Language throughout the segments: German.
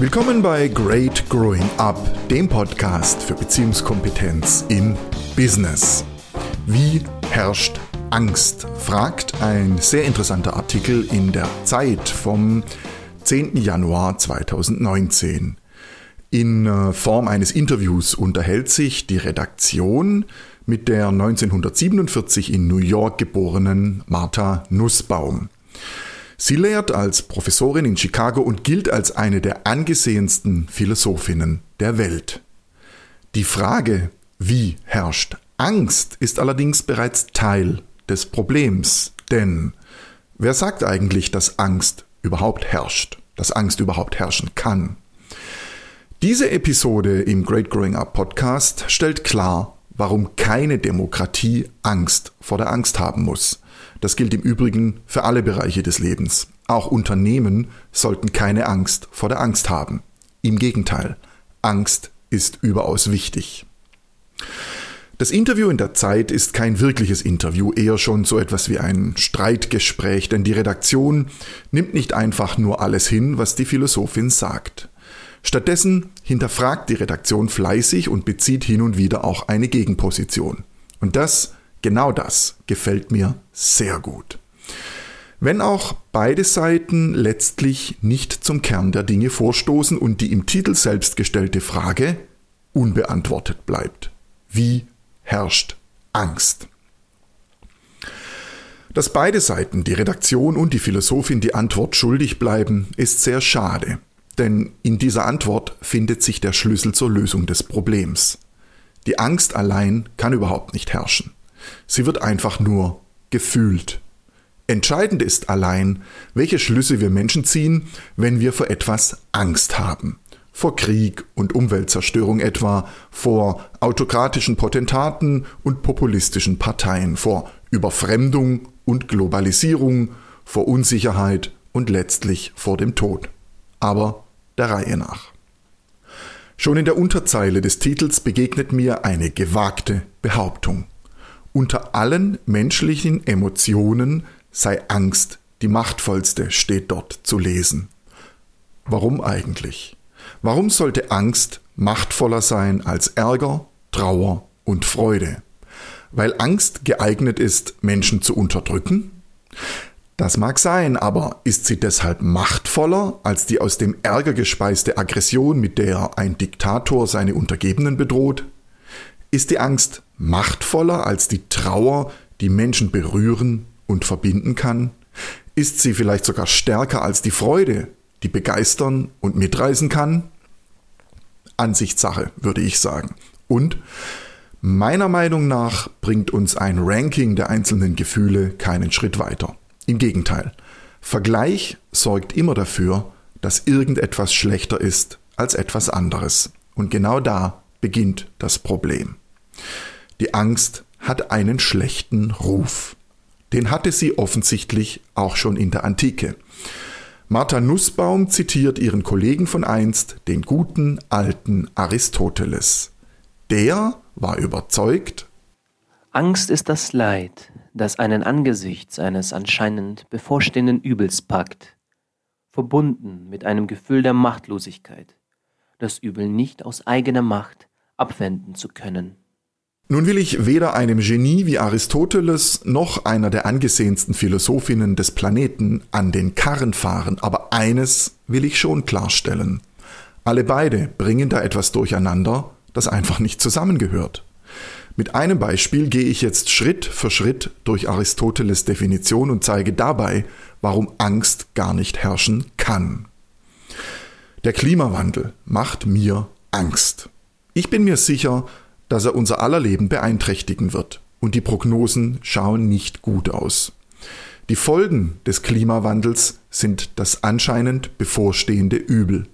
Willkommen bei Great Growing Up, dem Podcast für Beziehungskompetenz in Business. Wie herrscht Angst? fragt ein sehr interessanter Artikel in der Zeit vom 10. Januar 2019. In äh, Form eines Interviews unterhält sich die Redaktion mit der 1947 in New York geborenen Martha Nussbaum. Sie lehrt als Professorin in Chicago und gilt als eine der angesehensten Philosophinnen der Welt. Die Frage, wie herrscht Angst, ist allerdings bereits Teil des Problems, denn wer sagt eigentlich, dass Angst überhaupt herrscht, dass Angst überhaupt herrschen kann? Diese Episode im Great Growing Up Podcast stellt klar, warum keine Demokratie Angst vor der Angst haben muss. Das gilt im Übrigen für alle Bereiche des Lebens. Auch Unternehmen sollten keine Angst vor der Angst haben. Im Gegenteil, Angst ist überaus wichtig. Das Interview in der Zeit ist kein wirkliches Interview, eher schon so etwas wie ein Streitgespräch, denn die Redaktion nimmt nicht einfach nur alles hin, was die Philosophin sagt. Stattdessen hinterfragt die Redaktion fleißig und bezieht hin und wieder auch eine Gegenposition. Und das Genau das gefällt mir sehr gut. Wenn auch beide Seiten letztlich nicht zum Kern der Dinge vorstoßen und die im Titel selbst gestellte Frage unbeantwortet bleibt. Wie herrscht Angst? Dass beide Seiten, die Redaktion und die Philosophin, die Antwort schuldig bleiben, ist sehr schade, denn in dieser Antwort findet sich der Schlüssel zur Lösung des Problems. Die Angst allein kann überhaupt nicht herrschen. Sie wird einfach nur gefühlt. Entscheidend ist allein, welche Schlüsse wir Menschen ziehen, wenn wir vor etwas Angst haben. Vor Krieg und Umweltzerstörung etwa, vor autokratischen Potentaten und populistischen Parteien, vor Überfremdung und Globalisierung, vor Unsicherheit und letztlich vor dem Tod. Aber der Reihe nach. Schon in der Unterzeile des Titels begegnet mir eine gewagte Behauptung. Unter allen menschlichen Emotionen sei Angst die machtvollste, steht dort zu lesen. Warum eigentlich? Warum sollte Angst machtvoller sein als Ärger, Trauer und Freude? Weil Angst geeignet ist, Menschen zu unterdrücken? Das mag sein, aber ist sie deshalb machtvoller als die aus dem Ärger gespeiste Aggression, mit der ein Diktator seine Untergebenen bedroht? Ist die Angst machtvoller als die Trauer, die Menschen berühren und verbinden kann? Ist sie vielleicht sogar stärker als die Freude, die begeistern und mitreißen kann? Ansichtssache, würde ich sagen. Und meiner Meinung nach bringt uns ein Ranking der einzelnen Gefühle keinen Schritt weiter. Im Gegenteil, Vergleich sorgt immer dafür, dass irgendetwas schlechter ist als etwas anderes. Und genau da beginnt das Problem. Die Angst hat einen schlechten Ruf. Den hatte sie offensichtlich auch schon in der Antike. Martha Nussbaum zitiert ihren Kollegen von einst, den guten alten Aristoteles. Der war überzeugt, Angst ist das Leid, das einen angesichts eines anscheinend bevorstehenden Übels packt, verbunden mit einem Gefühl der Machtlosigkeit, das Übel nicht aus eigener Macht abwenden zu können. Nun will ich weder einem Genie wie Aristoteles noch einer der angesehensten Philosophinnen des Planeten an den Karren fahren, aber eines will ich schon klarstellen. Alle beide bringen da etwas durcheinander, das einfach nicht zusammengehört. Mit einem Beispiel gehe ich jetzt Schritt für Schritt durch Aristoteles Definition und zeige dabei, warum Angst gar nicht herrschen kann. Der Klimawandel macht mir Angst. Ich bin mir sicher, dass er unser aller Leben beeinträchtigen wird. Und die Prognosen schauen nicht gut aus. Die Folgen des Klimawandels sind das anscheinend bevorstehende Übel.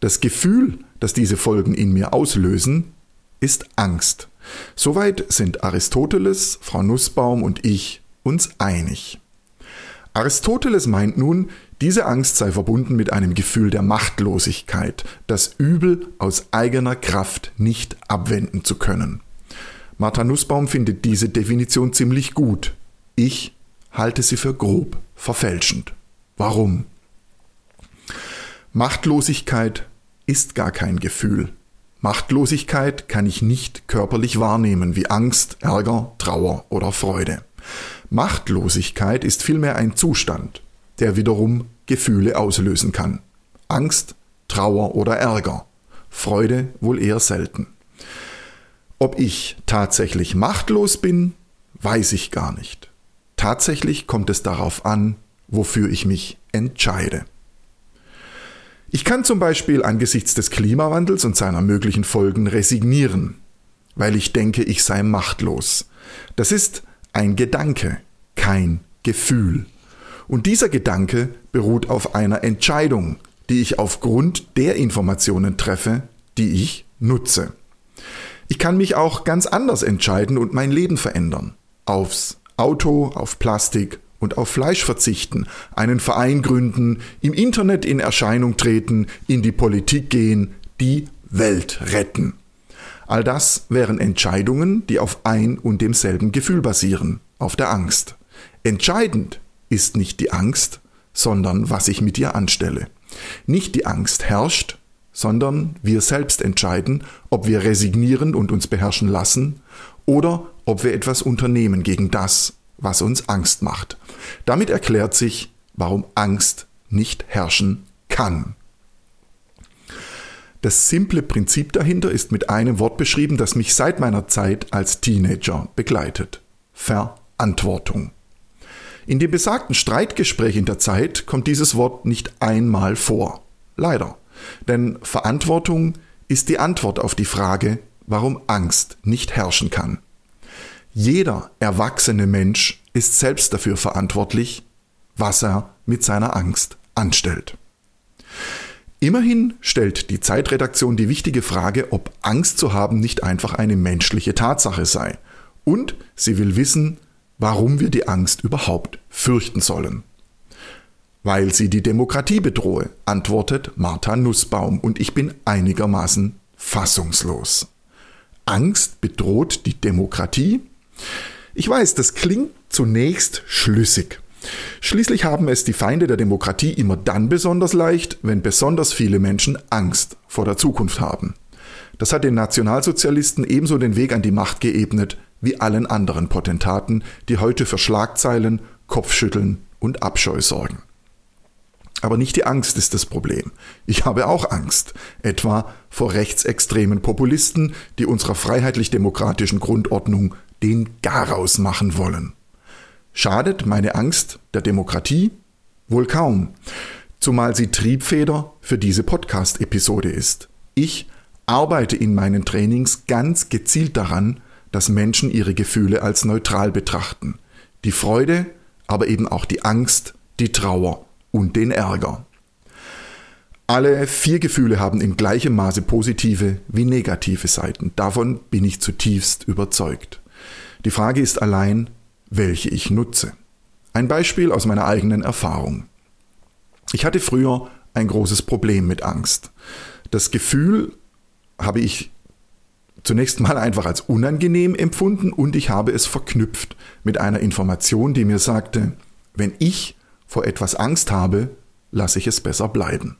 Das Gefühl, das diese Folgen in mir auslösen, ist Angst. Soweit sind Aristoteles, Frau Nussbaum und ich uns einig. Aristoteles meint nun, diese Angst sei verbunden mit einem Gefühl der Machtlosigkeit, das Übel aus eigener Kraft nicht abwenden zu können. Martha Nussbaum findet diese Definition ziemlich gut. Ich halte sie für grob verfälschend. Warum? Machtlosigkeit ist gar kein Gefühl. Machtlosigkeit kann ich nicht körperlich wahrnehmen wie Angst, Ärger, Trauer oder Freude. Machtlosigkeit ist vielmehr ein Zustand, der wiederum Gefühle auslösen kann. Angst, Trauer oder Ärger. Freude wohl eher selten. Ob ich tatsächlich machtlos bin, weiß ich gar nicht. Tatsächlich kommt es darauf an, wofür ich mich entscheide. Ich kann zum Beispiel angesichts des Klimawandels und seiner möglichen Folgen resignieren, weil ich denke, ich sei machtlos. Das ist ein Gedanke, kein Gefühl. Und dieser Gedanke beruht auf einer Entscheidung, die ich aufgrund der Informationen treffe, die ich nutze. Ich kann mich auch ganz anders entscheiden und mein Leben verändern. Aufs Auto, auf Plastik und auf Fleisch verzichten, einen Verein gründen, im Internet in Erscheinung treten, in die Politik gehen, die Welt retten. All das wären Entscheidungen, die auf ein und demselben Gefühl basieren, auf der Angst. Entscheidend ist nicht die Angst, sondern was ich mit ihr anstelle. Nicht die Angst herrscht, sondern wir selbst entscheiden, ob wir resignieren und uns beherrschen lassen oder ob wir etwas unternehmen gegen das, was uns Angst macht. Damit erklärt sich, warum Angst nicht herrschen kann. Das simple Prinzip dahinter ist mit einem Wort beschrieben, das mich seit meiner Zeit als Teenager begleitet. Verantwortung. In dem besagten Streitgespräch in der Zeit kommt dieses Wort nicht einmal vor. Leider. Denn Verantwortung ist die Antwort auf die Frage, warum Angst nicht herrschen kann. Jeder erwachsene Mensch ist selbst dafür verantwortlich, was er mit seiner Angst anstellt. Immerhin stellt die Zeitredaktion die wichtige Frage, ob Angst zu haben nicht einfach eine menschliche Tatsache sei. Und sie will wissen, warum wir die Angst überhaupt fürchten sollen. Weil sie die Demokratie bedrohe, antwortet Martha Nussbaum, und ich bin einigermaßen fassungslos. Angst bedroht die Demokratie? Ich weiß, das klingt zunächst schlüssig. Schließlich haben es die Feinde der Demokratie immer dann besonders leicht, wenn besonders viele Menschen Angst vor der Zukunft haben. Das hat den Nationalsozialisten ebenso den Weg an die Macht geebnet wie allen anderen Potentaten, die heute für Schlagzeilen, Kopfschütteln und Abscheu sorgen. Aber nicht die Angst ist das Problem. Ich habe auch Angst, etwa vor rechtsextremen Populisten, die unserer freiheitlich-demokratischen Grundordnung den Garaus machen wollen. Schadet meine Angst der Demokratie? Wohl kaum, zumal sie Triebfeder für diese Podcast-Episode ist. Ich arbeite in meinen Trainings ganz gezielt daran, dass Menschen ihre Gefühle als neutral betrachten. Die Freude, aber eben auch die Angst, die Trauer und den Ärger. Alle vier Gefühle haben in gleichem Maße positive wie negative Seiten. Davon bin ich zutiefst überzeugt. Die Frage ist allein, welche ich nutze. Ein Beispiel aus meiner eigenen Erfahrung. Ich hatte früher ein großes Problem mit Angst. Das Gefühl habe ich zunächst mal einfach als unangenehm empfunden und ich habe es verknüpft mit einer Information, die mir sagte, wenn ich vor etwas Angst habe, lasse ich es besser bleiben.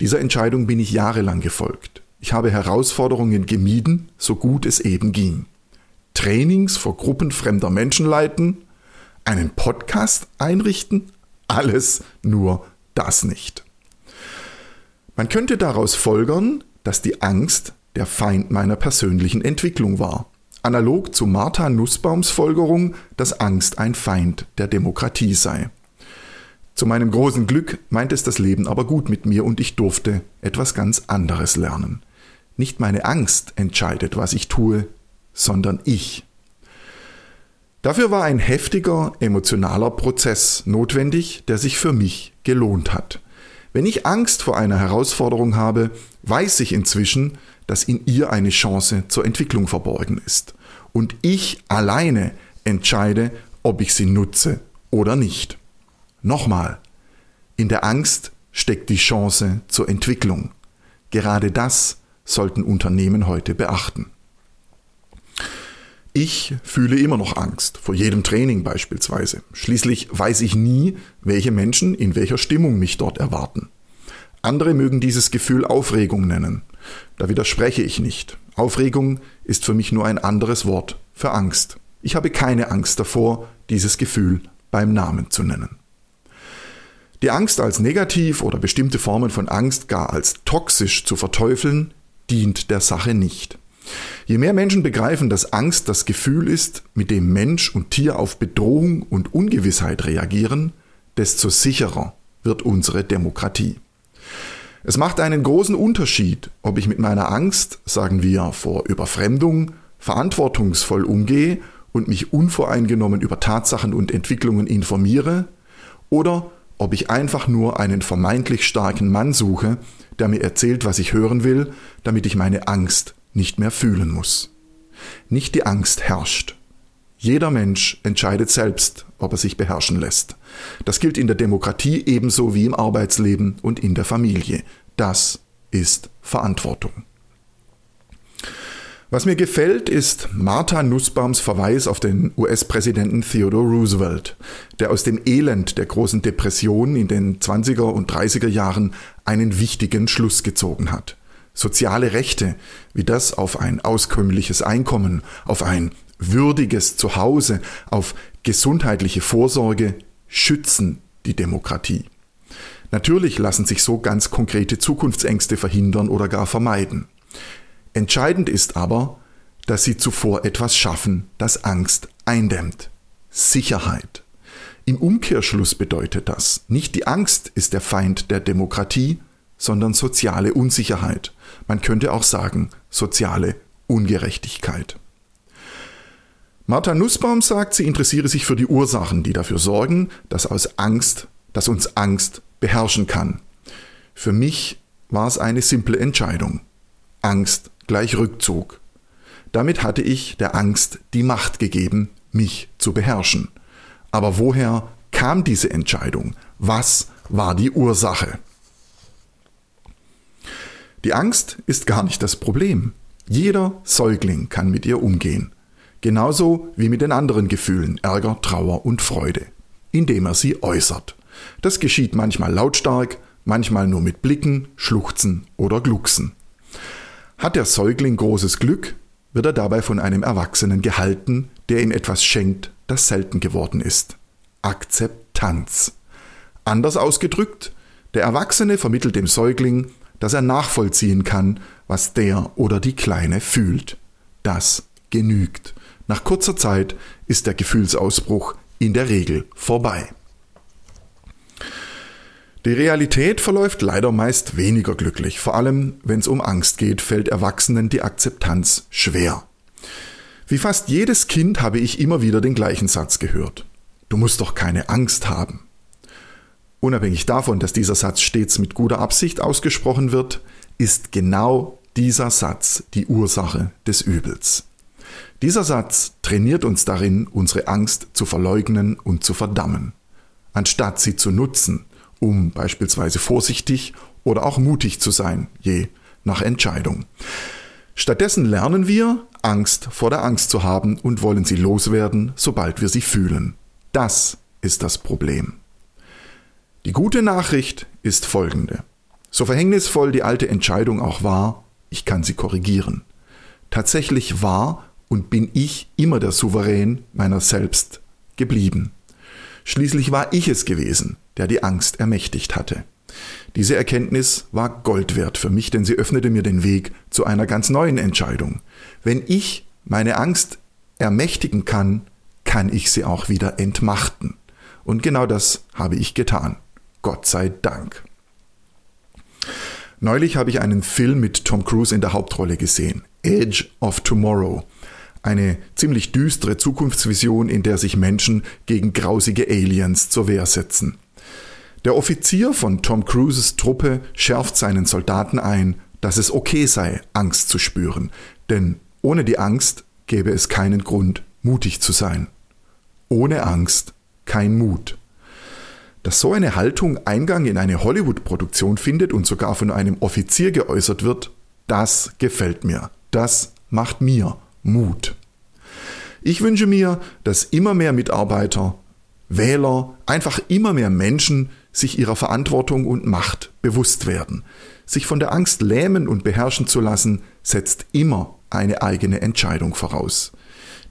Dieser Entscheidung bin ich jahrelang gefolgt. Ich habe Herausforderungen gemieden, so gut es eben ging. Trainings vor Gruppen fremder Menschen leiten, einen Podcast einrichten, alles nur das nicht. Man könnte daraus folgern, dass die Angst der Feind meiner persönlichen Entwicklung war. Analog zu Martha Nussbaums Folgerung, dass Angst ein Feind der Demokratie sei. Zu meinem großen Glück meint es das Leben aber gut mit mir und ich durfte etwas ganz anderes lernen. Nicht meine Angst entscheidet, was ich tue, sondern ich. Dafür war ein heftiger emotionaler Prozess notwendig, der sich für mich gelohnt hat. Wenn ich Angst vor einer Herausforderung habe, weiß ich inzwischen, dass in ihr eine Chance zur Entwicklung verborgen ist. Und ich alleine entscheide, ob ich sie nutze oder nicht. Nochmal, in der Angst steckt die Chance zur Entwicklung. Gerade das sollten Unternehmen heute beachten. Ich fühle immer noch Angst, vor jedem Training beispielsweise. Schließlich weiß ich nie, welche Menschen in welcher Stimmung mich dort erwarten. Andere mögen dieses Gefühl Aufregung nennen. Da widerspreche ich nicht. Aufregung ist für mich nur ein anderes Wort für Angst. Ich habe keine Angst davor, dieses Gefühl beim Namen zu nennen. Die Angst als negativ oder bestimmte Formen von Angst gar als toxisch zu verteufeln, dient der Sache nicht. Je mehr Menschen begreifen, dass Angst das Gefühl ist, mit dem Mensch und Tier auf Bedrohung und Ungewissheit reagieren, desto sicherer wird unsere Demokratie. Es macht einen großen Unterschied, ob ich mit meiner Angst, sagen wir, vor Überfremdung verantwortungsvoll umgehe und mich unvoreingenommen über Tatsachen und Entwicklungen informiere, oder ob ich einfach nur einen vermeintlich starken Mann suche, der mir erzählt, was ich hören will, damit ich meine Angst nicht mehr fühlen muss. Nicht die Angst herrscht. Jeder Mensch entscheidet selbst, ob er sich beherrschen lässt. Das gilt in der Demokratie ebenso wie im Arbeitsleben und in der Familie. Das ist Verantwortung. Was mir gefällt, ist Martha Nussbaums Verweis auf den US-Präsidenten Theodore Roosevelt, der aus dem Elend der großen Depression in den 20er und 30er Jahren einen wichtigen Schluss gezogen hat. Soziale Rechte, wie das auf ein auskömmliches Einkommen, auf ein würdiges Zuhause, auf gesundheitliche Vorsorge, schützen die Demokratie. Natürlich lassen sich so ganz konkrete Zukunftsängste verhindern oder gar vermeiden. Entscheidend ist aber, dass sie zuvor etwas schaffen, das Angst eindämmt. Sicherheit. Im Umkehrschluss bedeutet das, nicht die Angst ist der Feind der Demokratie, sondern soziale Unsicherheit. Man könnte auch sagen, soziale Ungerechtigkeit. Martha Nussbaum sagt, sie interessiere sich für die Ursachen, die dafür sorgen, dass aus Angst, dass uns Angst beherrschen kann. Für mich war es eine simple Entscheidung. Angst gleich Rückzug. Damit hatte ich der Angst die Macht gegeben, mich zu beherrschen. Aber woher kam diese Entscheidung? Was war die Ursache? Die Angst ist gar nicht das Problem. Jeder Säugling kann mit ihr umgehen. Genauso wie mit den anderen Gefühlen Ärger, Trauer und Freude, indem er sie äußert. Das geschieht manchmal lautstark, manchmal nur mit Blicken, Schluchzen oder Glucksen. Hat der Säugling großes Glück, wird er dabei von einem Erwachsenen gehalten, der ihm etwas schenkt, das selten geworden ist. Akzeptanz. Anders ausgedrückt, der Erwachsene vermittelt dem Säugling, dass er nachvollziehen kann, was der oder die Kleine fühlt. Das genügt. Nach kurzer Zeit ist der Gefühlsausbruch in der Regel vorbei. Die Realität verläuft leider meist weniger glücklich. Vor allem, wenn es um Angst geht, fällt Erwachsenen die Akzeptanz schwer. Wie fast jedes Kind habe ich immer wieder den gleichen Satz gehört. Du musst doch keine Angst haben. Unabhängig davon, dass dieser Satz stets mit guter Absicht ausgesprochen wird, ist genau dieser Satz die Ursache des Übels. Dieser Satz trainiert uns darin, unsere Angst zu verleugnen und zu verdammen, anstatt sie zu nutzen, um beispielsweise vorsichtig oder auch mutig zu sein, je nach Entscheidung. Stattdessen lernen wir, Angst vor der Angst zu haben und wollen sie loswerden, sobald wir sie fühlen. Das ist das Problem. Die gute Nachricht ist folgende. So verhängnisvoll die alte Entscheidung auch war, ich kann sie korrigieren. Tatsächlich war und bin ich immer der Souverän meiner selbst geblieben. Schließlich war ich es gewesen, der die Angst ermächtigt hatte. Diese Erkenntnis war Gold wert für mich, denn sie öffnete mir den Weg zu einer ganz neuen Entscheidung. Wenn ich meine Angst ermächtigen kann, kann ich sie auch wieder entmachten. Und genau das habe ich getan. Gott sei Dank. Neulich habe ich einen Film mit Tom Cruise in der Hauptrolle gesehen. Edge of Tomorrow. Eine ziemlich düstere Zukunftsvision, in der sich Menschen gegen grausige Aliens zur Wehr setzen. Der Offizier von Tom Cruises Truppe schärft seinen Soldaten ein, dass es okay sei, Angst zu spüren, denn ohne die Angst gäbe es keinen Grund, mutig zu sein. Ohne Angst kein Mut. Dass so eine Haltung Eingang in eine Hollywood-Produktion findet und sogar von einem Offizier geäußert wird, das gefällt mir. Das macht mir Mut. Ich wünsche mir, dass immer mehr Mitarbeiter, Wähler, einfach immer mehr Menschen sich ihrer Verantwortung und Macht bewusst werden. Sich von der Angst lähmen und beherrschen zu lassen, setzt immer eine eigene Entscheidung voraus.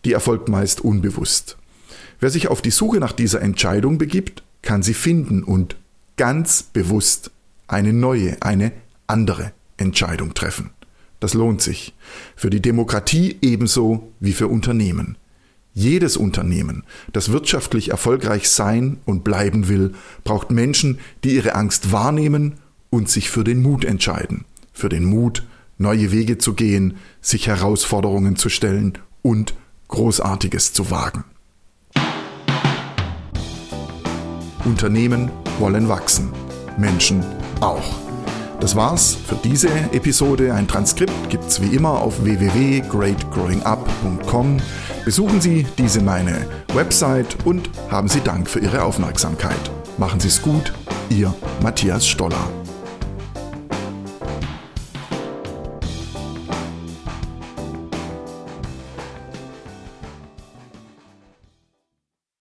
Die erfolgt meist unbewusst. Wer sich auf die Suche nach dieser Entscheidung begibt, kann sie finden und ganz bewusst eine neue, eine andere Entscheidung treffen. Das lohnt sich. Für die Demokratie ebenso wie für Unternehmen. Jedes Unternehmen, das wirtschaftlich erfolgreich sein und bleiben will, braucht Menschen, die ihre Angst wahrnehmen und sich für den Mut entscheiden. Für den Mut, neue Wege zu gehen, sich Herausforderungen zu stellen und Großartiges zu wagen. Unternehmen wollen wachsen, Menschen auch. Das war's für diese Episode. Ein Transkript gibt's wie immer auf www.greatgrowingup.com. Besuchen Sie diese meine Website und haben Sie Dank für Ihre Aufmerksamkeit. Machen Sie es gut, Ihr Matthias Stoller.